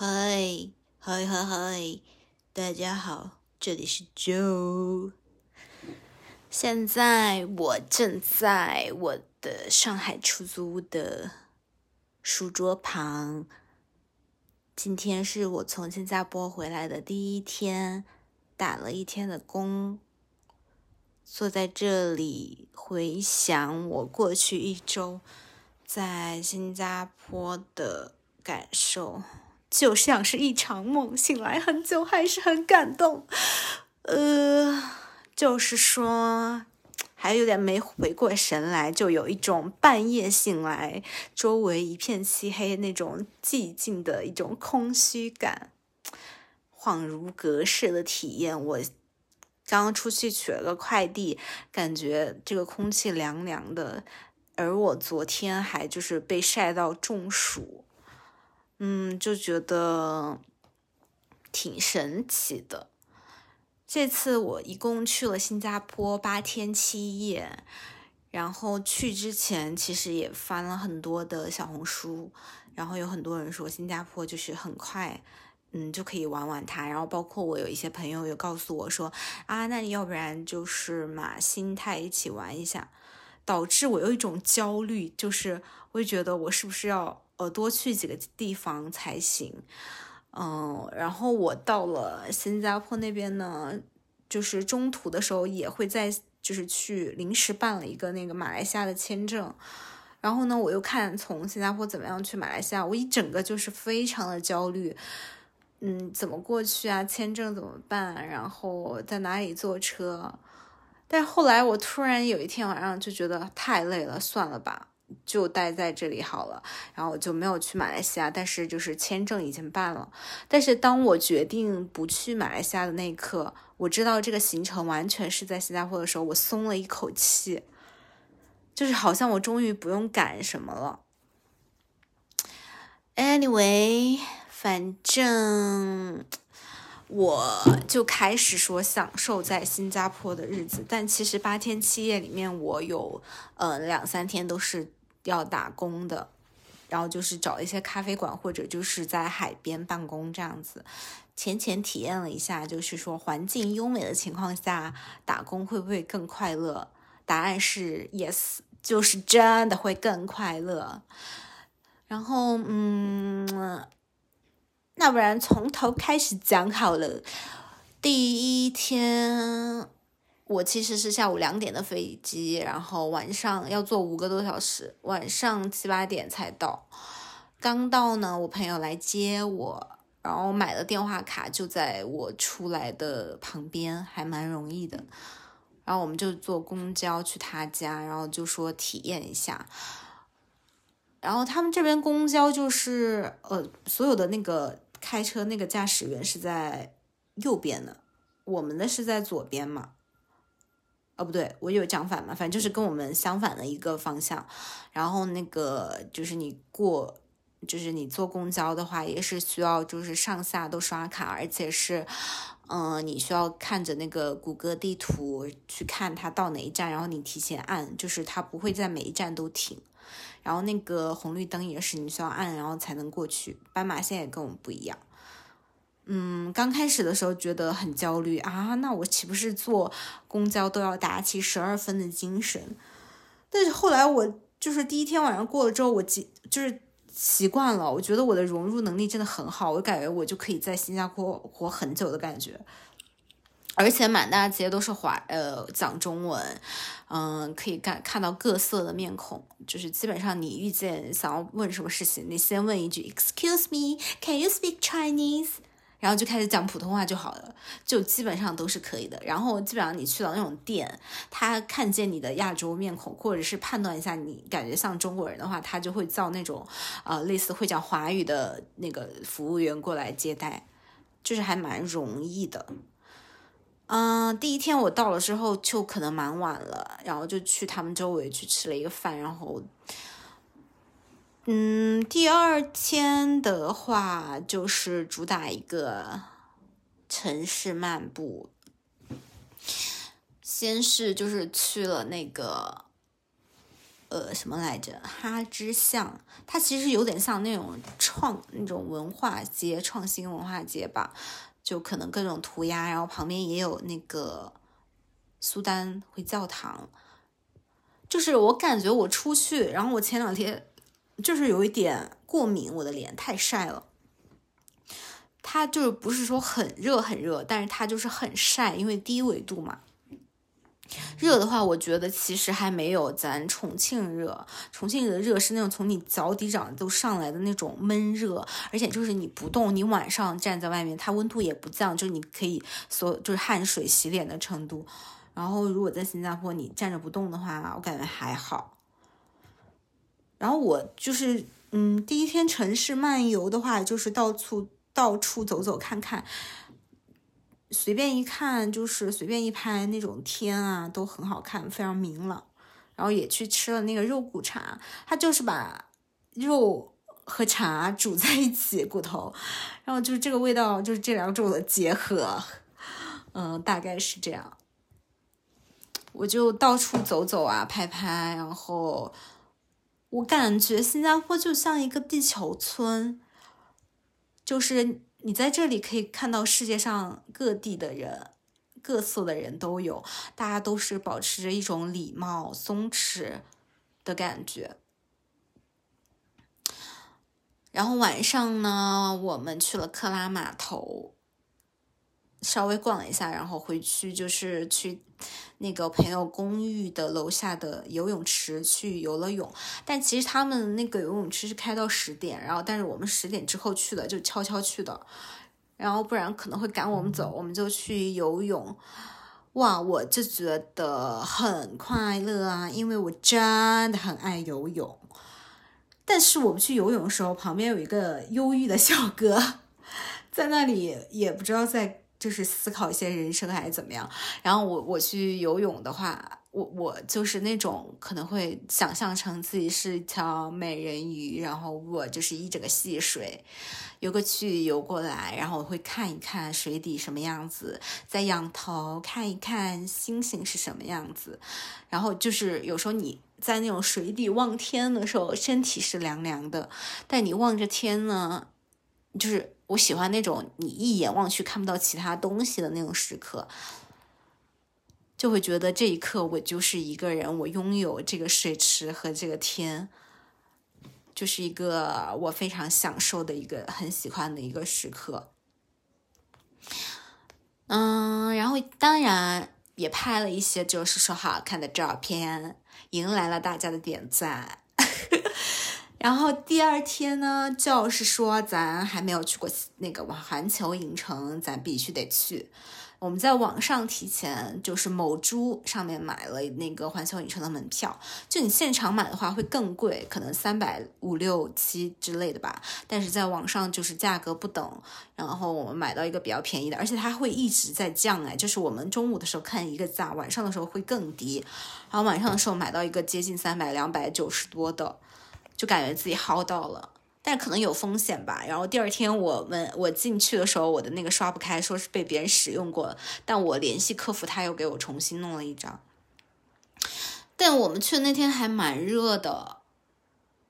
嗨嗨嗨嗨，大家好，这里是 Joe。现在我正在我的上海出租屋的书桌旁。今天是我从新加坡回来的第一天，打了一天的工，坐在这里回想我过去一周在新加坡的感受。就像是一场梦，醒来很久还是很感动。呃，就是说还有点没回过神来，就有一种半夜醒来，周围一片漆黑那种寂静的一种空虚感，恍如隔世的体验。我刚刚出去取了个快递，感觉这个空气凉凉的，而我昨天还就是被晒到中暑。嗯，就觉得挺神奇的。这次我一共去了新加坡八天七夜，然后去之前其实也翻了很多的小红书，然后有很多人说新加坡就是很快，嗯，就可以玩玩它。然后包括我有一些朋友也告诉我说，啊，那你要不然就是马新泰一起玩一下，导致我有一种焦虑，就是会觉得我是不是要。呃，多去几个地方才行。嗯，然后我到了新加坡那边呢，就是中途的时候也会在就是去临时办了一个那个马来西亚的签证。然后呢，我又看从新加坡怎么样去马来西亚，我一整个就是非常的焦虑。嗯，怎么过去啊？签证怎么办？然后在哪里坐车？但后来我突然有一天晚上就觉得太累了，算了吧。就待在这里好了，然后我就没有去马来西亚，但是就是签证已经办了。但是当我决定不去马来西亚的那一刻，我知道这个行程完全是在新加坡的时候，我松了一口气，就是好像我终于不用赶什么了。Anyway，反正我就开始说享受在新加坡的日子，但其实八天七夜里面，我有呃两三天都是。要打工的，然后就是找一些咖啡馆或者就是在海边办公这样子，浅浅体验了一下，就是说环境优美的情况下打工会不会更快乐？答案是 yes，就是真的会更快乐。然后嗯，那不然从头开始讲好了，第一天。我其实是下午两点的飞机，然后晚上要坐五个多小时，晚上七八点才到。刚到呢，我朋友来接我，然后买了电话卡，就在我出来的旁边，还蛮容易的。然后我们就坐公交去他家，然后就说体验一下。然后他们这边公交就是呃，所有的那个开车那个驾驶员是在右边的，我们的是在左边嘛。哦，不对，我有讲反嘛，反正就是跟我们相反的一个方向。然后那个就是你过，就是你坐公交的话，也是需要就是上下都刷卡，而且是，嗯，你需要看着那个谷歌地图去看它到哪一站，然后你提前按，就是它不会在每一站都停。然后那个红绿灯也是你需要按，然后才能过去。斑马线也跟我们不一样。嗯，刚开始的时候觉得很焦虑啊，那我岂不是坐公交都要打起十二分的精神？但是后来我就是第一天晚上过了之后，我习就是习惯了，我觉得我的融入能力真的很好，我感觉我就可以在新加坡活很久的感觉，而且满大街都是华呃讲中文，嗯，可以看看到各色的面孔，就是基本上你遇见想要问什么事情，你先问一句 Excuse me, can you speak Chinese？然后就开始讲普通话就好了，就基本上都是可以的。然后基本上你去到那种店，他看见你的亚洲面孔，或者是判断一下你感觉像中国人的话，他就会叫那种呃类似会讲华语的那个服务员过来接待，就是还蛮容易的。嗯，第一天我到了之后就可能蛮晚了，然后就去他们周围去吃了一个饭，然后。嗯，第二天的话就是主打一个城市漫步，先是就是去了那个呃什么来着？哈之巷，它其实有点像那种创那种文化街、创新文化街吧，就可能各种涂鸦，然后旁边也有那个苏丹回教堂。就是我感觉我出去，然后我前两天就是有一点过敏，我的脸太晒了。它就是不是说很热很热，但是它就是很晒，因为低纬度嘛。热的话，我觉得其实还没有咱重庆热。重庆的热是那种从你脚底掌都上来的那种闷热，而且就是你不动，你晚上站在外面，它温度也不降，就是你可以所就是汗水洗脸的程度。然后如果在新加坡你站着不动的话，我感觉还好。然后我就是嗯，第一天城市漫游的话，就是到处。到处走走看看，随便一看就是随便一拍，那种天啊都很好看，非常明朗。然后也去吃了那个肉骨茶，它就是把肉和茶煮在一起，骨头，然后就是这个味道，就是这两种的结合，嗯，大概是这样。我就到处走走啊，拍拍，然后我感觉新加坡就像一个地球村。就是你在这里可以看到世界上各地的人，各色的人都有，大家都是保持着一种礼貌、松弛的感觉。然后晚上呢，我们去了克拉码头。稍微逛了一下，然后回去就是去那个朋友公寓的楼下的游泳池去游了泳。但其实他们那个游泳池是开到十点，然后但是我们十点之后去的，就悄悄去的，然后不然可能会赶我们走，我们就去游泳。哇，我就觉得很快乐啊，因为我真的很爱游泳。但是我们去游泳的时候，旁边有一个忧郁的小哥 在那里，也不知道在。就是思考一些人生还是怎么样，然后我我去游泳的话，我我就是那种可能会想象成自己是一条美人鱼，然后我就是一整个戏水，游过去游过来，然后我会看一看水底什么样子，再仰头看一看星星是什么样子，然后就是有时候你在那种水底望天的时候，身体是凉凉的，但你望着天呢，就是。我喜欢那种你一眼望去看不到其他东西的那种时刻，就会觉得这一刻我就是一个人，我拥有这个水池和这个天，就是一个我非常享受的一个很喜欢的一个时刻。嗯，然后当然也拍了一些就是说好看的照片，迎来了大家的点赞。然后第二天呢，就是说咱还没有去过那个环球影城，咱必须得去。我们在网上提前就是某猪上面买了那个环球影城的门票，就你现场买的话会更贵，可能三百五六七之类的吧。但是在网上就是价格不等，然后我们买到一个比较便宜的，而且它会一直在降哎，就是我们中午的时候看一个价，晚上的时候会更低。然后晚上的时候买到一个接近三百两百九十多的。就感觉自己薅到了，但可能有风险吧。然后第二天我们我进去的时候，我的那个刷不开，说是被别人使用过。但我联系客服，他又给我重新弄了一张。但我们去的那天还蛮热的，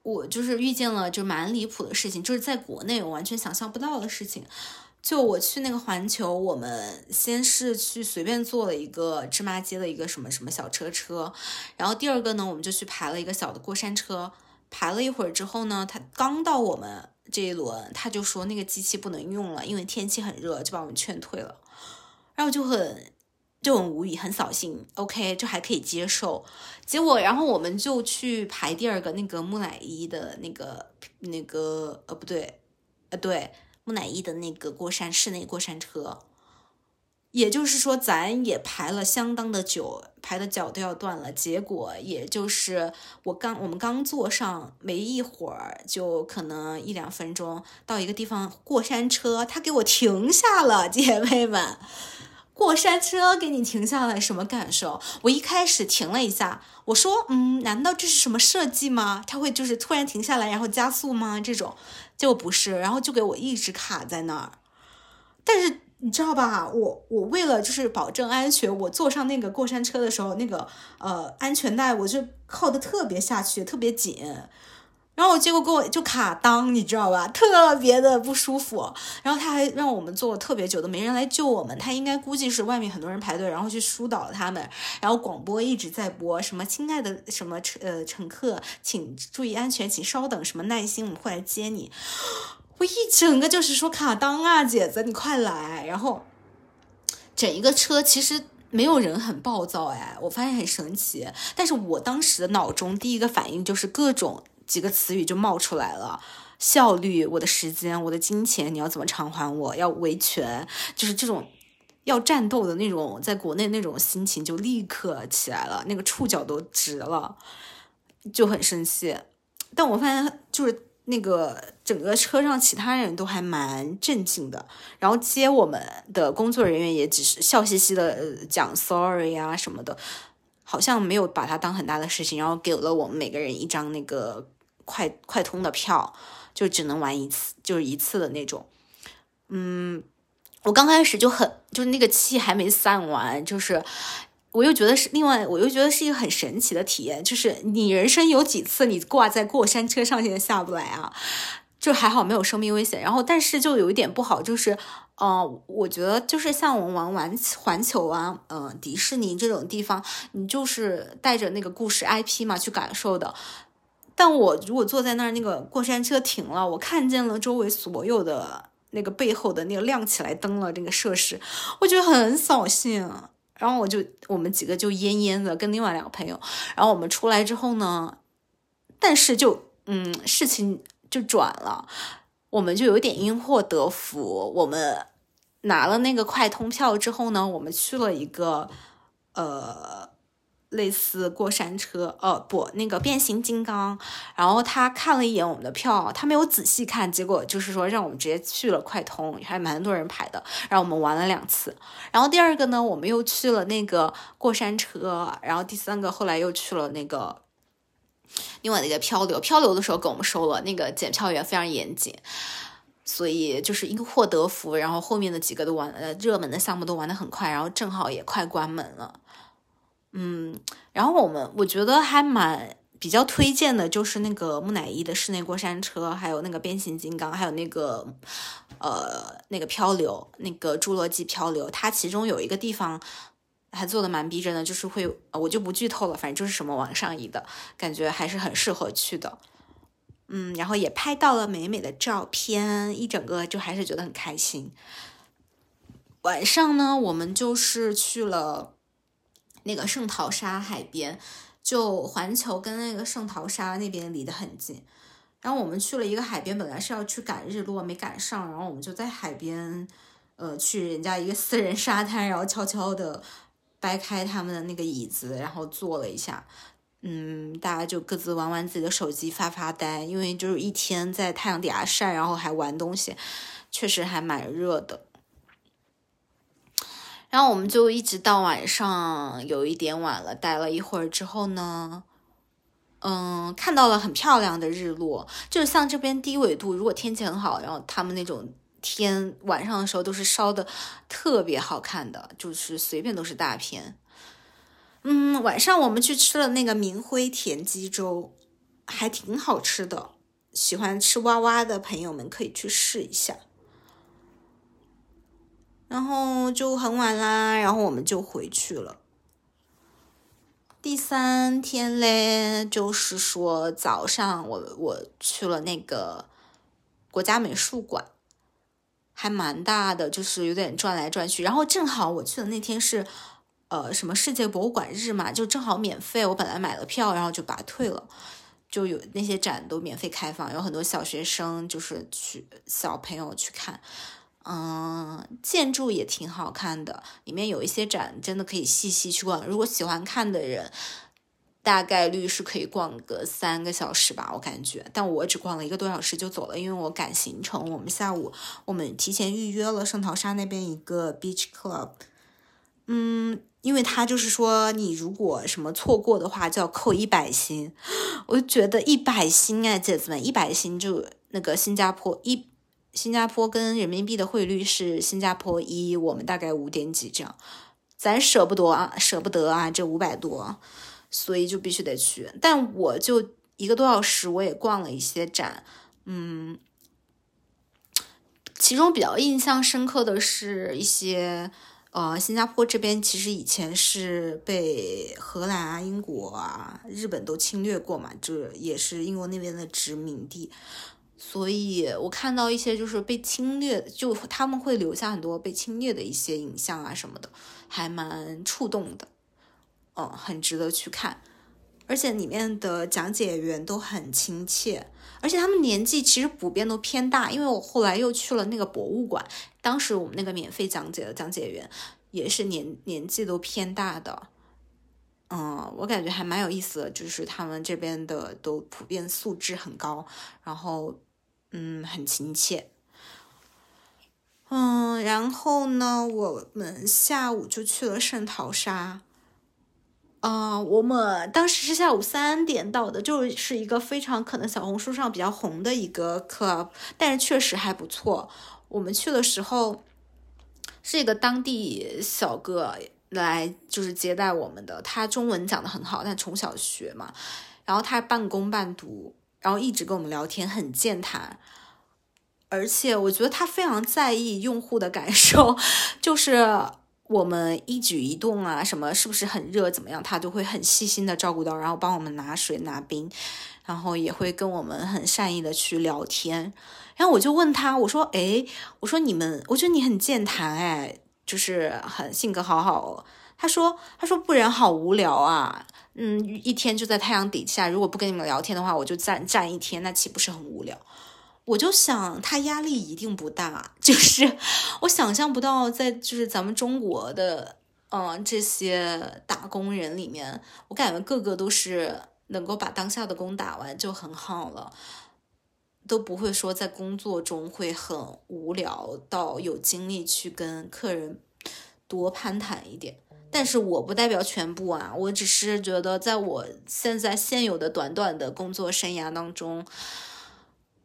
我就是遇见了就蛮离谱的事情，就是在国内我完全想象不到的事情。就我去那个环球，我们先是去随便坐了一个芝麻街的一个什么什么小车车，然后第二个呢，我们就去排了一个小的过山车。排了一会儿之后呢，他刚到我们这一轮，他就说那个机器不能用了，因为天气很热，就把我们劝退了。然后就很就很无语，很扫兴。OK，就还可以接受。结果，然后我们就去排第二个那个木乃伊的那个那个呃不对，呃对，木乃伊的那个过山室内过山车。也就是说，咱也排了相当的久，排的脚都要断了。结果也就是我刚我们刚坐上没一会儿，就可能一两分钟到一个地方过山车，他给我停下了。姐妹们，过山车给你停下来什么感受？我一开始停了一下，我说，嗯，难道这是什么设计吗？他会就是突然停下来然后加速吗？这种结果不是，然后就给我一直卡在那儿。但是。你知道吧？我我为了就是保证安全，我坐上那个过山车的时候，那个呃安全带我就靠的特别下去，特别紧。然后结果给我就卡裆，你知道吧？特别的不舒服。然后他还让我们坐特别久，都没人来救我们。他应该估计是外面很多人排队，然后去疏导他们。然后广播一直在播什么“亲爱的什么乘呃乘客，请注意安全，请稍等，什么耐心，我们会来接你。”我一整个就是说卡裆啊，姐子，你快来！然后整一个车其实没有人很暴躁哎，我发现很神奇。但是我当时的脑中第一个反应就是各种。几个词语就冒出来了，效率，我的时间，我的金钱，你要怎么偿还我？要维权，就是这种要战斗的那种，在国内那种心情就立刻起来了，那个触角都直了，就很生气。但我发现，就是那个整个车上其他人都还蛮镇静的，然后接我们的工作人员也只是笑嘻嘻的讲 sorry 啊什么的，好像没有把它当很大的事情，然后给了我们每个人一张那个。快快通的票就只能玩一次，就是一次的那种。嗯，我刚开始就很，就那个气还没散完，就是我又觉得是另外，我又觉得是一个很神奇的体验，就是你人生有几次你挂在过山车上现在下不来啊？就还好没有生命危险，然后但是就有一点不好，就是，呃，我觉得就是像我们玩玩环球啊，嗯，迪士尼这种地方，你就是带着那个故事 IP 嘛去感受的。但我如果坐在那儿，那个过山车停了，我看见了周围所有的那个背后的那个亮起来灯了，这个设施，我觉得很扫兴。然后我就我们几个就焉焉的跟另外两个朋友，然后我们出来之后呢，但是就嗯，事情就转了，我们就有点因祸得福。我们拿了那个快通票之后呢，我们去了一个呃。类似过山车，呃，不，那个变形金刚。然后他看了一眼我们的票，他没有仔细看，结果就是说让我们直接去了快通，还蛮多人排的。然后我们玩了两次。然后第二个呢，我们又去了那个过山车。然后第三个后来又去了那个另外的一个漂流。漂流的时候给我们收了那个检票员非常严谨，所以就是因祸得福。然后后面的几个都玩，呃，热门的项目都玩的很快，然后正好也快关门了。嗯，然后我们我觉得还蛮比较推荐的，就是那个木乃伊的室内过山车，还有那个变形金刚，还有那个呃那个漂流，那个侏罗纪漂流。它其中有一个地方还做的蛮逼真的，就是会我就不剧透了，反正就是什么往上移的感觉，还是很适合去的。嗯，然后也拍到了美美的照片，一整个就还是觉得很开心。晚上呢，我们就是去了。那个圣淘沙海边，就环球跟那个圣淘沙那边离得很近。然后我们去了一个海边，本来是要去赶日落，没赶上。然后我们就在海边，呃，去人家一个私人沙滩，然后悄悄的掰开他们的那个椅子，然后坐了一下。嗯，大家就各自玩玩自己的手机，发发呆。因为就是一天在太阳底下晒，然后还玩东西，确实还蛮热的。然后我们就一直到晚上有一点晚了，待了一会儿之后呢，嗯，看到了很漂亮的日落，就是像这边低纬度，如果天气很好，然后他们那种天晚上的时候都是烧的特别好看的，就是随便都是大片。嗯，晚上我们去吃了那个明辉田鸡粥，还挺好吃的，喜欢吃蛙蛙的朋友们可以去试一下。然后就很晚啦，然后我们就回去了。第三天嘞，就是说早上我我去了那个国家美术馆，还蛮大的，就是有点转来转去。然后正好我去的那天是呃什么世界博物馆日嘛，就正好免费。我本来买了票，然后就把它退了，就有那些展都免费开放，有很多小学生就是去小朋友去看。嗯，建筑也挺好看的，里面有一些展，真的可以细细去逛。如果喜欢看的人，大概率是可以逛个三个小时吧，我感觉。但我只逛了一个多小时就走了，因为我赶行程。我们下午我们提前预约了圣淘沙那边一个 beach club，嗯，因为他就是说你如果什么错过的话就要扣一百星，我就觉得一百星哎，姐子们，一百星就那个新加坡一。新加坡跟人民币的汇率是新加坡一，我们大概五点几这样，咱舍不得啊，舍不得啊，这五百多，所以就必须得去。但我就一个多小时，我也逛了一些展，嗯，其中比较印象深刻的是一些。呃，新加坡这边其实以前是被荷兰啊、英国啊、日本都侵略过嘛，这也是英国那边的殖民地，所以我看到一些就是被侵略，就他们会留下很多被侵略的一些影像啊什么的，还蛮触动的，嗯，很值得去看，而且里面的讲解员都很亲切。而且他们年纪其实普遍都偏大，因为我后来又去了那个博物馆，当时我们那个免费讲解的讲解员也是年年纪都偏大的，嗯，我感觉还蛮有意思的，就是他们这边的都普遍素质很高，然后嗯很亲切，嗯，然后呢，我们下午就去了圣淘沙。啊，我们当时是下午三点到的，就是一个非常可能小红书上比较红的一个 club，但是确实还不错。我们去的时候是一个当地小哥来就是接待我们的，他中文讲的很好，但从小学嘛，然后他半工半读，然后一直跟我们聊天，很健谈，而且我觉得他非常在意用户的感受，就是。我们一举一动啊，什么是不是很热，怎么样，他都会很细心的照顾到，然后帮我们拿水拿冰，然后也会跟我们很善意的去聊天。然后我就问他，我说，哎，我说你们，我觉得你很健谈，哎，就是很性格好好。他说，他说不然好无聊啊，嗯，一天就在太阳底下，如果不跟你们聊天的话，我就站站一天，那岂不是很无聊？我就想他压力一定不大，就是 我想象不到在就是咱们中国的嗯这些打工人里面，我感觉个个都是能够把当下的工打完就很好了，都不会说在工作中会很无聊到有精力去跟客人多攀谈一点。但是我不代表全部啊，我只是觉得在我现在现有的短短的工作生涯当中。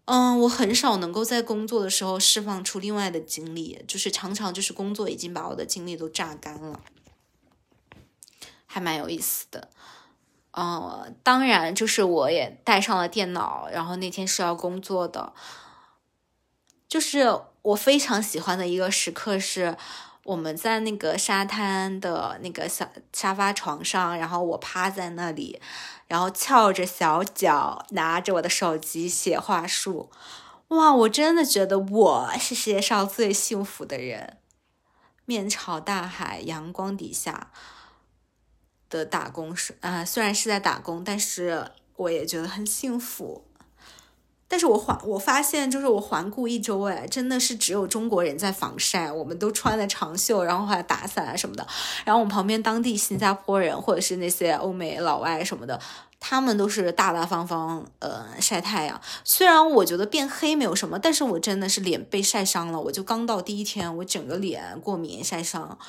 嗯，我很少能够在工作的时候释放出另外的精力，就是常常就是工作已经把我的精力都榨干了，还蛮有意思的。嗯，当然就是我也带上了电脑，然后那天是要工作的，就是我非常喜欢的一个时刻是。我们在那个沙滩的那个小沙发床上，然后我趴在那里，然后翘着小脚，拿着我的手机写话术。哇，我真的觉得我是世界上最幸福的人。面朝大海，阳光底下的打工是啊，虽然是在打工，但是我也觉得很幸福。但是我环我发现，就是我环顾一周，哎，真的是只有中国人在防晒，我们都穿的长袖，然后还打伞啊什么的。然后我们旁边当地新加坡人或者是那些欧美老外什么的，他们都是大大方方，呃，晒太阳。虽然我觉得变黑没有什么，但是我真的是脸被晒伤了。我就刚到第一天，我整个脸过敏晒伤，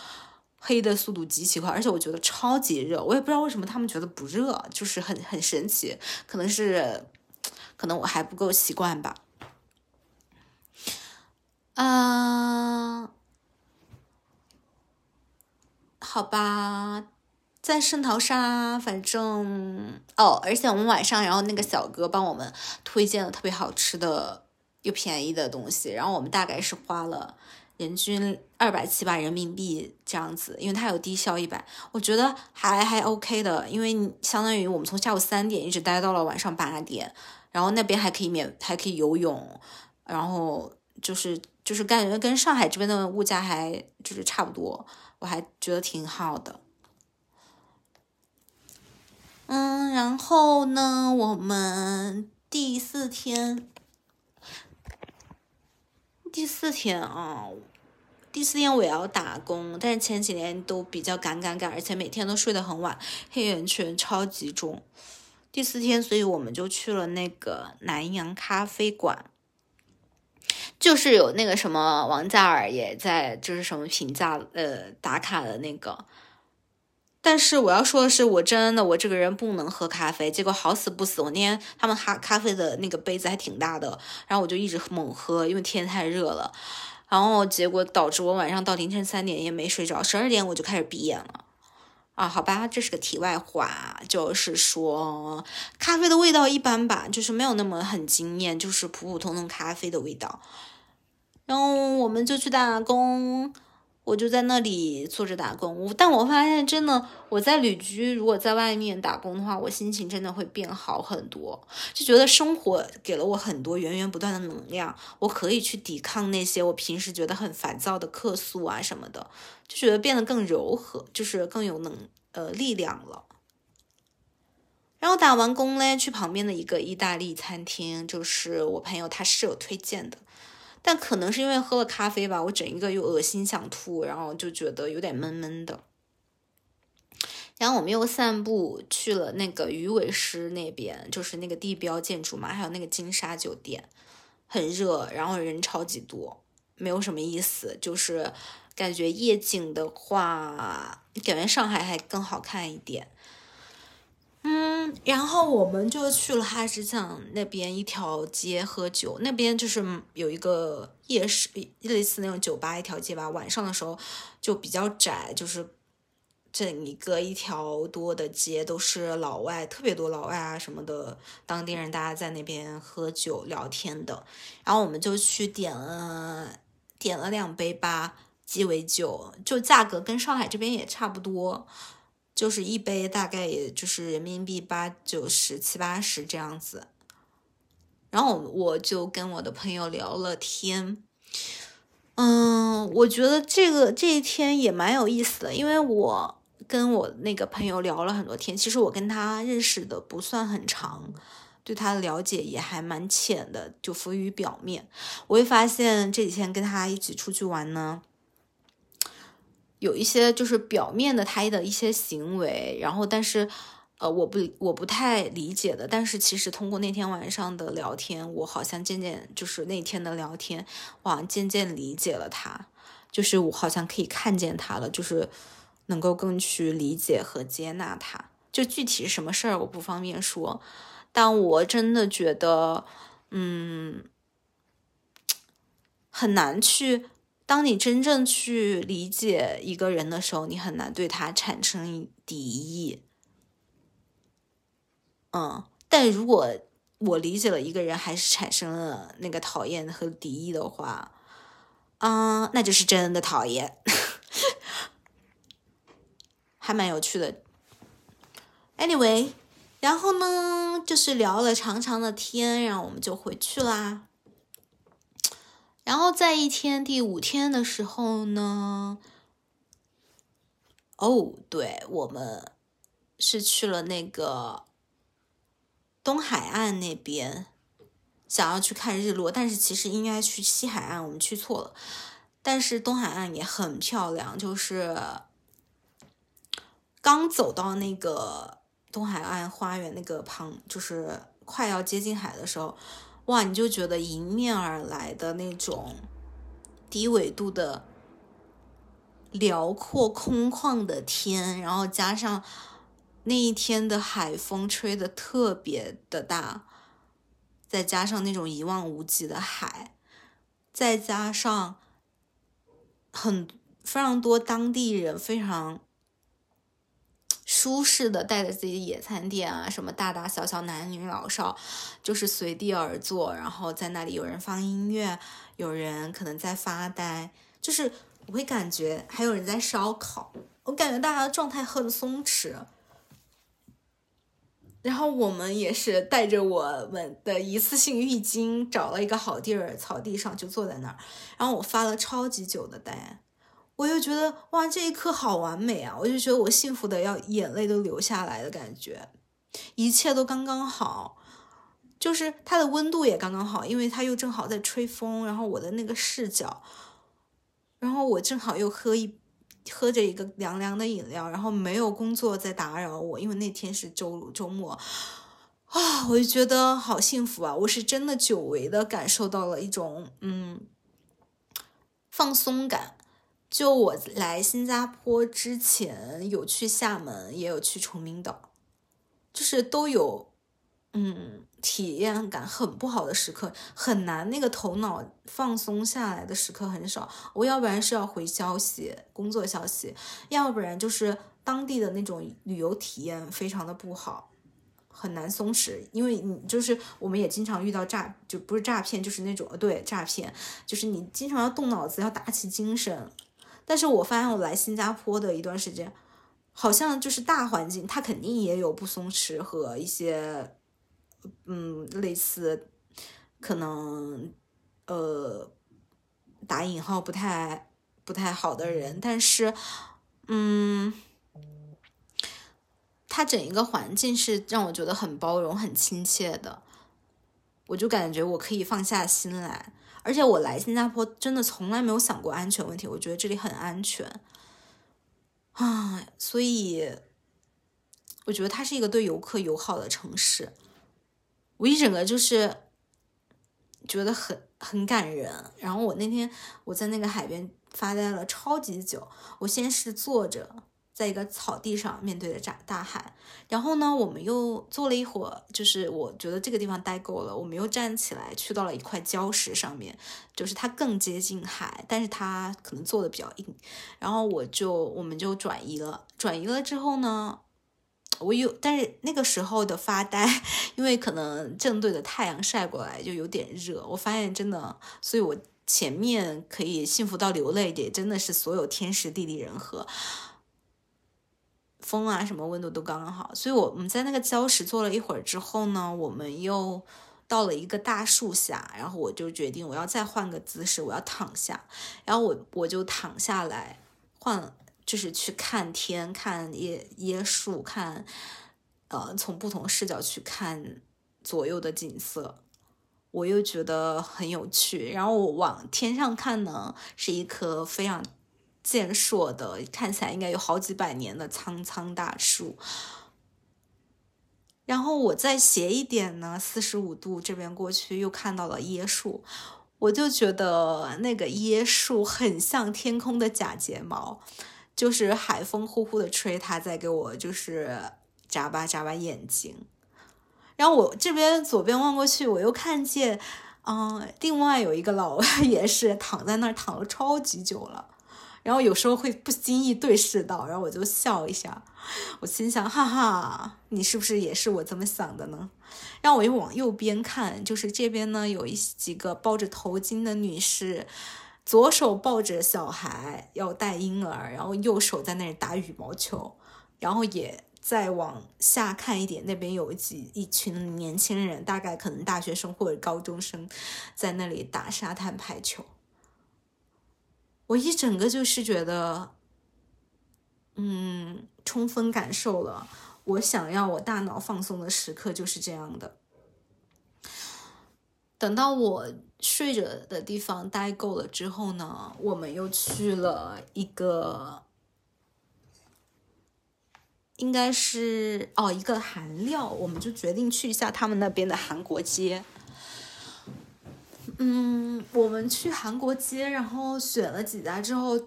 黑的速度极其快，而且我觉得超级热。我也不知道为什么他们觉得不热，就是很很神奇，可能是。可能我还不够习惯吧，嗯，好吧，在圣淘沙，反正哦，而且我们晚上，然后那个小哥帮我们推荐了特别好吃的又便宜的东西，然后我们大概是花了人均二百七吧人民币这样子，因为他有低消一百，我觉得还还 OK 的，因为相当于我们从下午三点一直待到了晚上八点。然后那边还可以免，还可以游泳，然后就是就是感觉跟上海这边的物价还就是差不多，我还觉得挺好的。嗯，然后呢，我们第四天，第四天啊，第四天我也要打工，但是前几年都比较赶赶赶，而且每天都睡得很晚，黑眼圈超级重。第四天，所以我们就去了那个南洋咖啡馆，就是有那个什么王嘉尔也在，就是什么评价呃打卡的那个，但是我要说的是，我真的我这个人不能喝咖啡，结果好死不死，我那天他们哈咖啡的那个杯子还挺大的，然后我就一直猛喝，因为天太热了，然后结果导致我晚上到凌晨三点也没睡着，十二点我就开始闭眼了。啊，好吧，这是个题外话，就是说咖啡的味道一般吧，就是没有那么很惊艳，就是普普通通咖啡的味道。然后我们就去打工。我就在那里坐着打工，但我发现真的，我在旅居，如果在外面打工的话，我心情真的会变好很多，就觉得生活给了我很多源源不断的能量，我可以去抵抗那些我平时觉得很烦躁的客诉啊什么的，就觉得变得更柔和，就是更有能呃力量了。然后打完工嘞，去旁边的一个意大利餐厅，就是我朋友他室友推荐的。但可能是因为喝了咖啡吧，我整一个又恶心想吐，然后就觉得有点闷闷的。然后我们又散步去了那个鱼尾狮那边，就是那个地标建筑嘛，还有那个金沙酒店，很热，然后人超级多，没有什么意思。就是感觉夜景的话，感觉上海还更好看一点。嗯，然后我们就去了哈什江那边一条街喝酒，那边就是有一个夜市，类似那种酒吧一条街吧。晚上的时候就比较窄，就是整一个一条多的街都是老外，特别多老外啊什么的，当地人大家在那边喝酒聊天的。然后我们就去点了点了两杯吧鸡尾酒，就价格跟上海这边也差不多。就是一杯大概也就是人民币八九十七八十这样子，然后我就跟我的朋友聊了天，嗯，我觉得这个这一天也蛮有意思的，因为我跟我那个朋友聊了很多天，其实我跟他认识的不算很长，对他的了解也还蛮浅的，就浮于表面。我会发现这几天跟他一起出去玩呢。有一些就是表面的他的一些行为，然后但是，呃，我不我不太理解的，但是其实通过那天晚上的聊天，我好像渐渐就是那天的聊天，我好像渐渐理解了他，就是我好像可以看见他了，就是能够更去理解和接纳他。就具体什么事儿我不方便说，但我真的觉得，嗯，很难去。当你真正去理解一个人的时候，你很难对他产生敌意。嗯，但如果我理解了一个人，还是产生了那个讨厌和敌意的话，嗯，那就是真的讨厌，还蛮有趣的。Anyway，然后呢，就是聊了长长的天，然后我们就回去啦。然后在一天第五天的时候呢，哦，对，我们是去了那个东海岸那边，想要去看日落，但是其实应该去西海岸，我们去错了。但是东海岸也很漂亮，就是刚走到那个东海岸花园那个旁，就是快要接近海的时候。哇，你就觉得迎面而来的那种低纬度的辽阔空旷的天，然后加上那一天的海风吹的特别的大，再加上那种一望无际的海，再加上很非常多当地人非常。舒适的带着自己的野餐垫啊，什么大大小小男女老少，就是随地而坐，然后在那里有人放音乐，有人可能在发呆，就是我会感觉还有人在烧烤，我感觉大家的状态很松弛。然后我们也是带着我们的一次性浴巾，找了一个好地儿，草地上就坐在那儿，然后我发了超级久的呆。我就觉得哇，这一刻好完美啊！我就觉得我幸福的要眼泪都流下来的感觉，一切都刚刚好，就是它的温度也刚刚好，因为它又正好在吹风，然后我的那个视角，然后我正好又喝一喝着一个凉凉的饮料，然后没有工作在打扰我，因为那天是周周末啊，我就觉得好幸福啊！我是真的久违的感受到了一种嗯放松感。就我来新加坡之前，有去厦门，也有去崇明岛，就是都有，嗯，体验感很不好的时刻，很难那个头脑放松下来的时刻很少。我要不然是要回消息、工作消息，要不然就是当地的那种旅游体验非常的不好。很难松弛，因为你就是我们也经常遇到诈，就不是诈骗，就是那种对诈骗，就是你经常要动脑子，要打起精神。但是我发现我来新加坡的一段时间，好像就是大环境，它肯定也有不松弛和一些，嗯，类似可能呃打引号不太不太好的人，但是嗯。它整一个环境是让我觉得很包容、很亲切的，我就感觉我可以放下心来。而且我来新加坡真的从来没有想过安全问题，我觉得这里很安全啊，所以我觉得它是一个对游客友好的城市。我一整个就是觉得很很感人。然后我那天我在那个海边发呆了超级久，我先是坐着。在一个草地上，面对着大大海，然后呢，我们又坐了一会儿，就是我觉得这个地方待够了，我们又站起来，去到了一块礁石上面，就是它更接近海，但是它可能坐的比较硬，然后我就我们就转移了，转移了之后呢，我有，但是那个时候的发呆，因为可能正对着太阳晒过来，就有点热，我发现真的，所以我前面可以幸福到流泪也，真的是所有天时地利人和。风啊，什么温度都刚刚好，所以我们在那个礁石坐了一会儿之后呢，我们又到了一个大树下，然后我就决定我要再换个姿势，我要躺下，然后我我就躺下来，换就是去看天，看椰椰树，看呃从不同视角去看左右的景色，我又觉得很有趣，然后我往天上看呢，是一棵非常。健硕的，看起来应该有好几百年的苍苍大树。然后我再斜一点呢，四十五度这边过去，又看到了椰树。我就觉得那个椰树很像天空的假睫毛，就是海风呼呼的吹，它在给我就是眨巴眨巴眼睛。然后我这边左边望过去，我又看见，嗯，另外有一个老 也是躺在那儿躺了超级久了。然后有时候会不经意对视到，然后我就笑一下，我心想，哈哈，你是不是也是我这么想的呢？然后我又往右边看，就是这边呢有一几个包着头巾的女士，左手抱着小孩要带婴儿，然后右手在那里打羽毛球，然后也再往下看一点，那边有几一群年轻人，大概可能大学生或者高中生，在那里打沙滩排球。我一整个就是觉得，嗯，充分感受了我想要我大脑放松的时刻就是这样的。等到我睡着的地方待够了之后呢，我们又去了一个，应该是哦一个韩料，我们就决定去一下他们那边的韩国街。嗯，我们去韩国街，然后选了几家之后，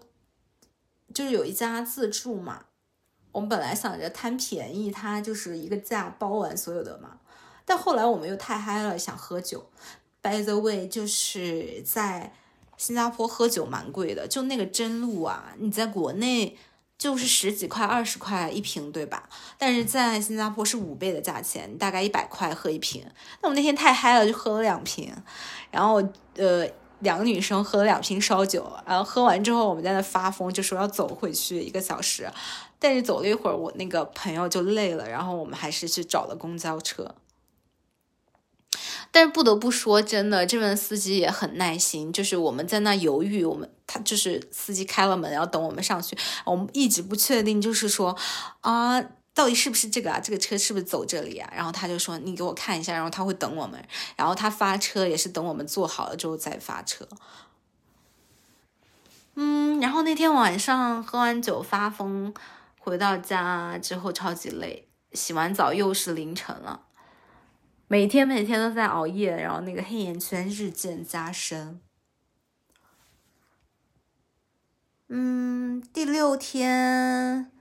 就是有一家自助嘛。我们本来想着贪便宜，它就是一个价包完所有的嘛。但后来我们又太嗨了，想喝酒。By the way，就是在新加坡喝酒蛮贵的，就那个真露啊，你在国内。就是十几块、二十块一瓶，对吧？但是在新加坡是五倍的价钱，大概一百块喝一瓶。那我那天太嗨了，就喝了两瓶。然后，呃，两个女生喝了两瓶烧酒，然后喝完之后，我们在那发疯，就说要走回去一个小时。但是走了一会儿，我那个朋友就累了，然后我们还是去找了公交车。但是不得不说，真的，这边司机也很耐心。就是我们在那犹豫，我们他就是司机开了门，然后等我们上去。我们一直不确定，就是说啊，到底是不是这个啊？这个车是不是走这里啊？然后他就说你给我看一下，然后他会等我们。然后他发车也是等我们坐好了之后再发车。嗯，然后那天晚上喝完酒发疯，回到家之后超级累，洗完澡又是凌晨了。每天每天都在熬夜，然后那个黑眼圈日渐加深。嗯。第六天，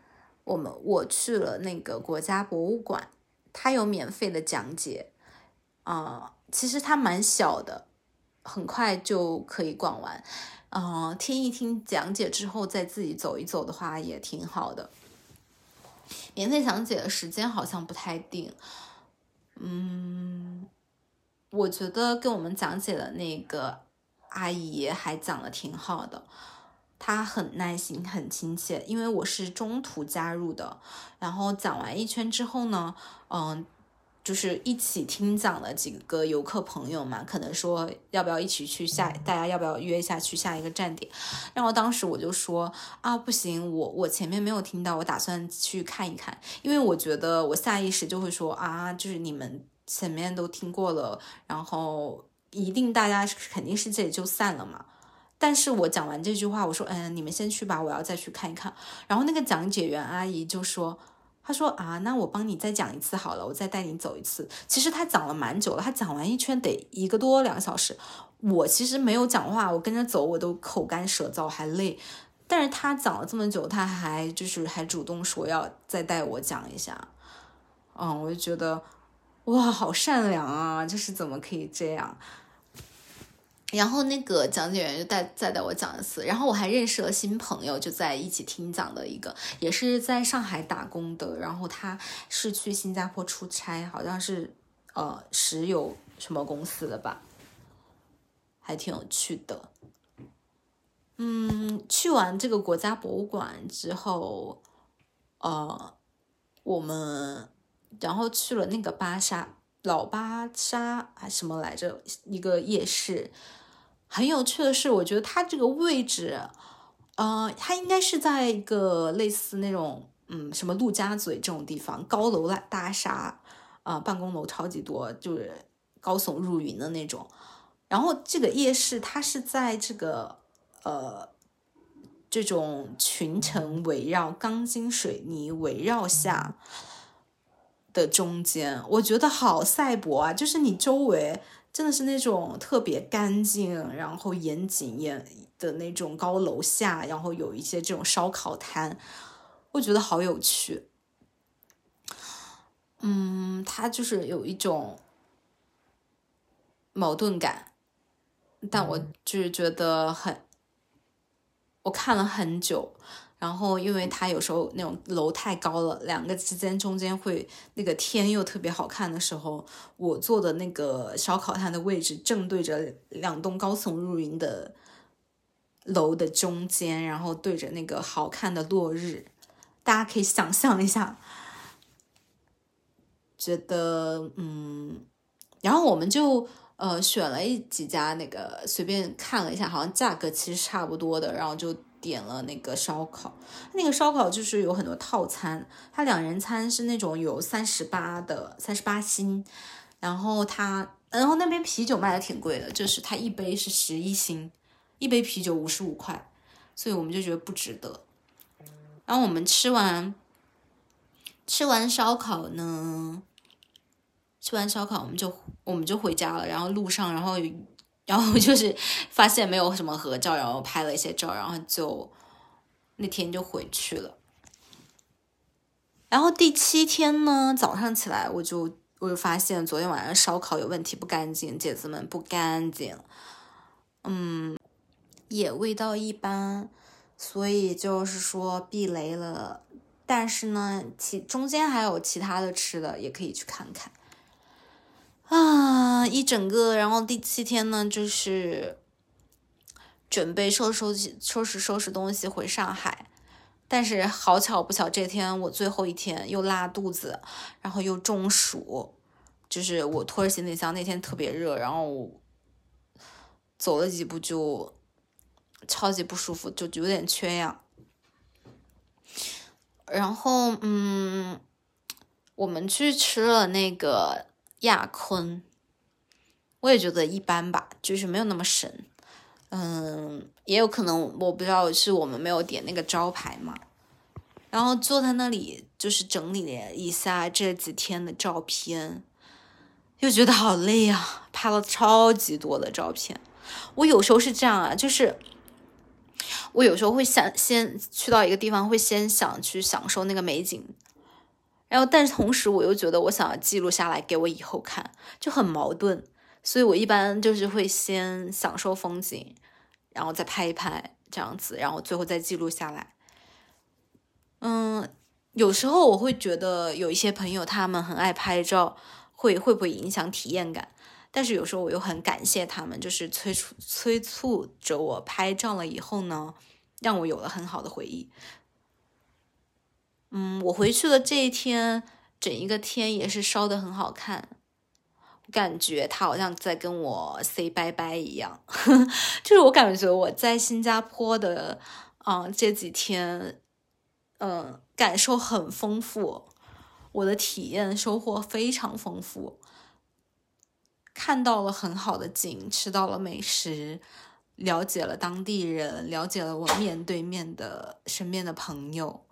我们我去了那个国家博物馆，它有免费的讲解，啊、其实它蛮小的，很快就可以逛完。嗯、听一听讲解之后，再自己走一走的话，也挺好的。免费讲解的时间好像不太定，嗯，我觉得跟我们讲解的那个阿姨还讲的挺好的，她很耐心，很亲切。因为我是中途加入的，然后讲完一圈之后呢，嗯，就是一起听讲的几个游客朋友嘛，可能说要不要一起去下，大家要不要约一下去下一个站点？然后当时我就说啊，不行，我我前面没有听到，我打算去看一看，因为我觉得我下意识就会说啊，就是你们前面都听过了，然后一定大家肯定是这里就散了嘛。但是我讲完这句话，我说嗯，你们先去吧，我要再去看一看。然后那个讲解员阿姨就说。他说啊，那我帮你再讲一次好了，我再带你走一次。其实他讲了蛮久了，他讲完一圈得一个多两个小时。我其实没有讲话，我跟着走，我都口干舌燥，还累。但是他讲了这么久，他还就是还主动说要再带我讲一下。嗯，我就觉得哇，好善良啊！就是怎么可以这样？然后那个讲解员就带再带我讲一次，然后我还认识了新朋友，就在一起听讲的一个，也是在上海打工的，然后他是去新加坡出差，好像是呃石油什么公司的吧，还挺有趣的。嗯，去完这个国家博物馆之后，呃，我们然后去了那个巴沙老巴沙还什么来着，一个夜市。很有趣的是，我觉得它这个位置，呃，它应该是在一个类似那种，嗯，什么陆家嘴这种地方，高楼大大厦，啊、办公楼超级多，就是高耸入云的那种。然后这个夜市，它是在这个，呃，这种群城围绕、钢筋水泥围绕下的中间，我觉得好赛博啊！就是你周围。真的是那种特别干净，然后严谨严的那种高楼下，然后有一些这种烧烤摊，我觉得好有趣。嗯，它就是有一种矛盾感，但我就是觉得很，我看了很久。然后，因为它有时候那种楼太高了，两个之间中间会那个天又特别好看的时候，我坐的那个烧烤摊的位置正对着两栋高耸入云的楼的中间，然后对着那个好看的落日，大家可以想象一下，觉得嗯，然后我们就呃选了一几家那个随便看了一下，好像价格其实差不多的，然后就。点了那个烧烤，那个烧烤就是有很多套餐，它两人餐是那种有三十八的三十八星，然后它然后那边啤酒卖的挺贵的，就是它一杯是十一星，一杯啤酒五十五块，所以我们就觉得不值得。然后我们吃完吃完烧烤呢，吃完烧烤我们就我们就回家了，然后路上然后。然后就是发现没有什么合照，然后拍了一些照，然后就那天就回去了。然后第七天呢，早上起来我就我就发现昨天晚上烧烤有问题，不干净，姐子们不干净，嗯，也味道一般，所以就是说避雷了。但是呢，其中间还有其他的吃的，也可以去看看。啊，一整个，然后第七天呢，就是准备收拾收拾、收拾收拾东西回上海。但是好巧不巧，这天我最后一天又拉肚子，然后又中暑。就是我拖着行李箱那天特别热，然后走了几步就超级不舒服，就有点缺氧。然后，嗯，我们去吃了那个。亚坤，我也觉得一般吧，就是没有那么神。嗯，也有可能我不知道是我们没有点那个招牌嘛。然后坐在那里就是整理了一下这几天的照片，又觉得好累啊，拍了超级多的照片。我有时候是这样啊，就是我有时候会想先去到一个地方，会先想去享受那个美景，然后但是同时我又觉得我想要记录下来给我以后看，就很矛盾。所以我一般就是会先享受风景，然后再拍一拍这样子，然后最后再记录下来。嗯，有时候我会觉得有一些朋友他们很爱拍照，会会不会影响体验感？但是有时候我又很感谢他们，就是催促催促着我拍照了以后呢，让我有了很好的回忆。嗯，我回去的这一天，整一个天也是烧的很好看。感觉他好像在跟我 say 拜拜一样，就是我感觉我在新加坡的，嗯，这几天，嗯，感受很丰富，我的体验收获非常丰富，看到了很好的景，吃到了美食，了解了当地人，了解了我面对面的身边的朋友，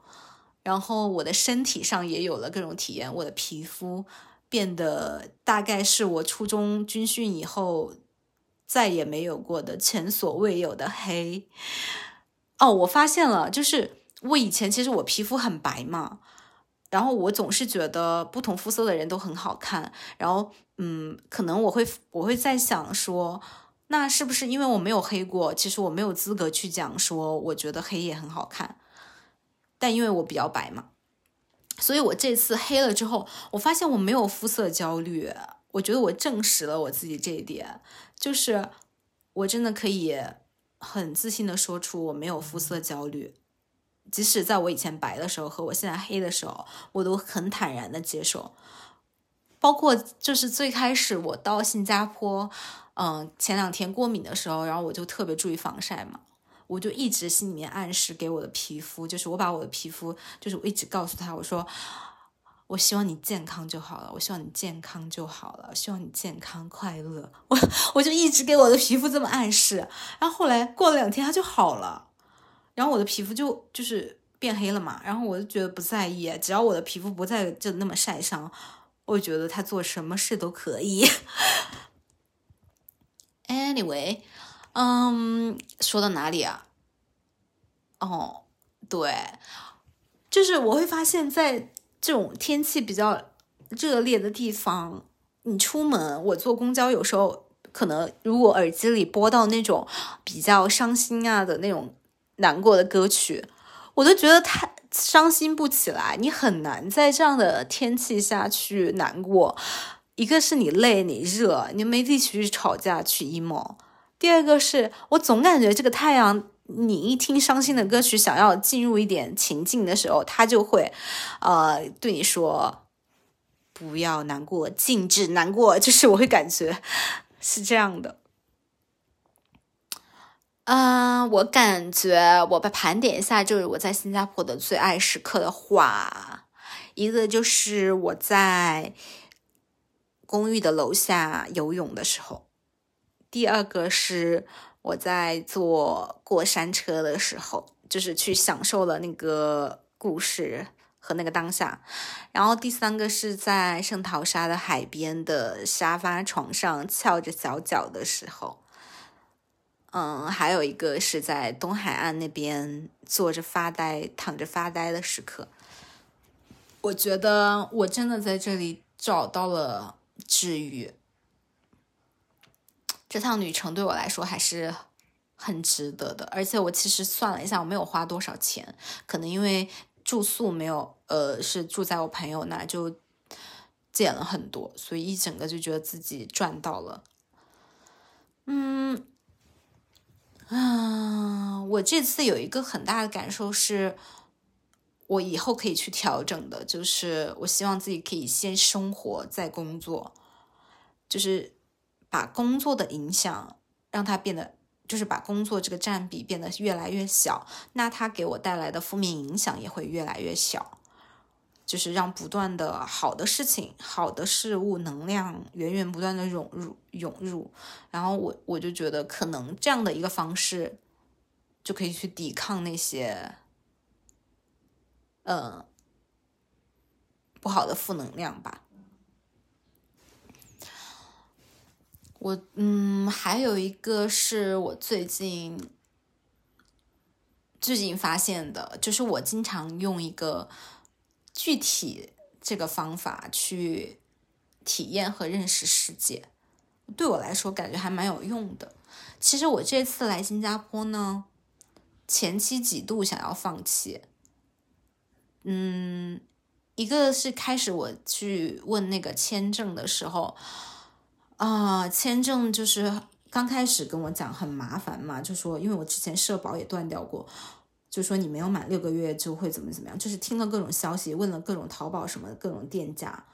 然后我的身体上也有了各种体验，我的皮肤。变得大概是我初中军训以后再也没有过的前所未有的黑。哦，我发现了，就是我以前其实我皮肤很白嘛，然后我总是觉得不同肤色的人都很好看，然后嗯，可能我会我会在想说，那是不是因为我没有黑过，其实我没有资格去讲说我觉得黑也很好看，但因为我比较白嘛。所以我这次黑了之后，我发现我没有肤色焦虑。我觉得我证实了我自己这一点，就是我真的可以很自信的说出我没有肤色焦虑。即使在我以前白的时候和我现在黑的时候，我都很坦然的接受。包括就是最开始我到新加坡，嗯，前两天过敏的时候，然后我就特别注意防晒嘛。我就一直心里面暗示给我的皮肤，就是我把我的皮肤，就是我一直告诉他，我说，我希望你健康就好了，我希望你健康就好了，希望你健康快乐。我我就一直给我的皮肤这么暗示，然后后来过了两天它就好了，然后我的皮肤就就是变黑了嘛，然后我就觉得不在意，只要我的皮肤不再就那么晒伤，我觉得他做什么事都可以。Anyway。嗯，说到哪里啊？哦，对，就是我会发现，在这种天气比较热烈的地方，你出门，我坐公交，有时候可能如果耳机里播到那种比较伤心啊的那种难过的歌曲，我都觉得太伤心不起来。你很难在这样的天气下去难过，一个是你累，你热，你没力气去吵架去 emo。第二个是我总感觉这个太阳，你一听伤心的歌曲，想要进入一点情境的时候，他就会，呃，对你说不要难过，禁止难过，就是我会感觉是这样的。嗯，我感觉我把盘点一下，就是我在新加坡的最爱时刻的话，一个就是我在公寓的楼下游泳的时候。第二个是我在坐过山车的时候，就是去享受了那个故事和那个当下。然后第三个是在圣淘沙的海边的沙发床上翘着小脚的时候。嗯，还有一个是在东海岸那边坐着发呆、躺着发呆的时刻。我觉得我真的在这里找到了治愈。这趟旅程对我来说还是很值得的，而且我其实算了一下，我没有花多少钱，可能因为住宿没有，呃，是住在我朋友那，就减了很多，所以一整个就觉得自己赚到了。嗯，啊，我这次有一个很大的感受是，我以后可以去调整的，就是我希望自己可以先生活再工作，就是。把工作的影响让它变得，就是把工作这个占比变得越来越小，那它给我带来的负面影响也会越来越小。就是让不断的好的事情、好的事物、能量源源不断的涌入、涌入，然后我我就觉得可能这样的一个方式就可以去抵抗那些，呃，不好的负能量吧。我嗯，还有一个是我最近最近发现的，就是我经常用一个具体这个方法去体验和认识世界，对我来说感觉还蛮有用的。其实我这次来新加坡呢，前期几度想要放弃，嗯，一个是开始我去问那个签证的时候，啊，签证就是。刚开始跟我讲很麻烦嘛，就说因为我之前社保也断掉过，就说你没有满六个月就会怎么怎么样，就是听了各种消息，问了各种淘宝什么各种店家，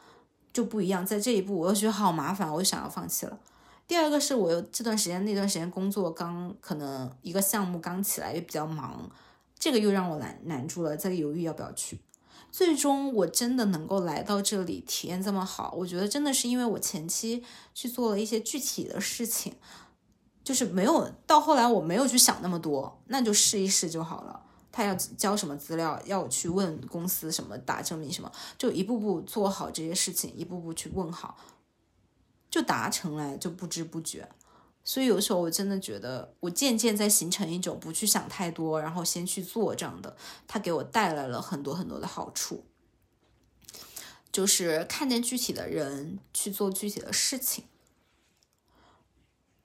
就不一样。在这一步，我又觉得好麻烦，我就想要放弃了。第二个是我又这段时间那段时间工作刚可能一个项目刚起来也比较忙，这个又让我难难住了，在犹豫要不要去。最终我真的能够来到这里体验这么好，我觉得真的是因为我前期去做了一些具体的事情。就是没有到后来，我没有去想那么多，那就试一试就好了。他要交什么资料，要我去问公司什么打证明什么，就一步步做好这些事情，一步步去问好，就达成了，就不知不觉。所以有时候我真的觉得，我渐渐在形成一种不去想太多，然后先去做这样的，它给我带来了很多很多的好处，就是看见具体的人去做具体的事情。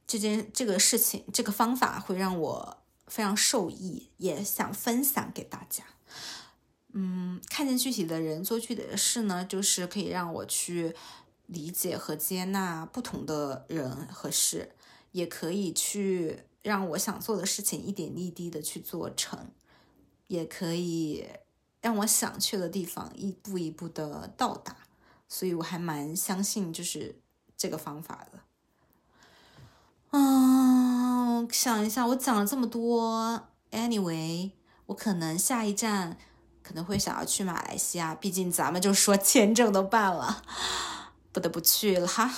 这件这个事情，这个方法会让我非常受益，也想分享给大家。嗯，看见具体的人做具体的事呢，就是可以让我去理解和接纳不同的人和事，也可以去让我想做的事情一点一滴的去做成，也可以让我想去的地方一步一步的到达。所以我还蛮相信就是这个方法的。嗯，想一下，我讲了这么多，anyway，我可能下一站可能会想要去马来西亚，毕竟咱们就说签证都办了，不得不去了哈。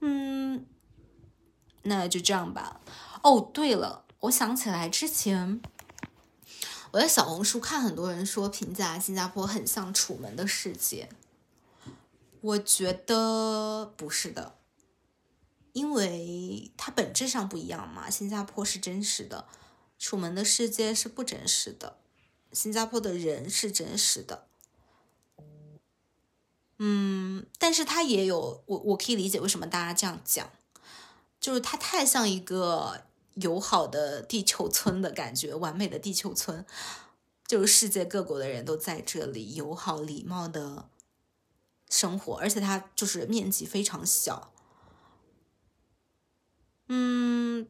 嗯，那就这样吧。哦，对了，我想起来之前我在小红书看很多人说评价新加坡很像《楚门的世界》，我觉得不是的。因为它本质上不一样嘛，新加坡是真实的，楚门的世界是不真实的，新加坡的人是真实的，嗯，但是他也有我我可以理解为什么大家这样讲，就是它太像一个友好的地球村的感觉，完美的地球村，就是世界各国的人都在这里友好礼貌的生活，而且它就是面积非常小。嗯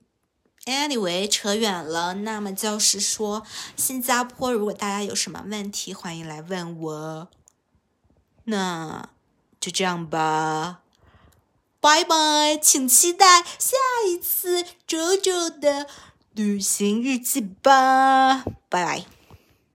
，anyway，扯远了。那么就是说，新加坡，如果大家有什么问题，欢迎来问我。那就这样吧，拜拜，请期待下一次周周的旅行日记吧，拜拜。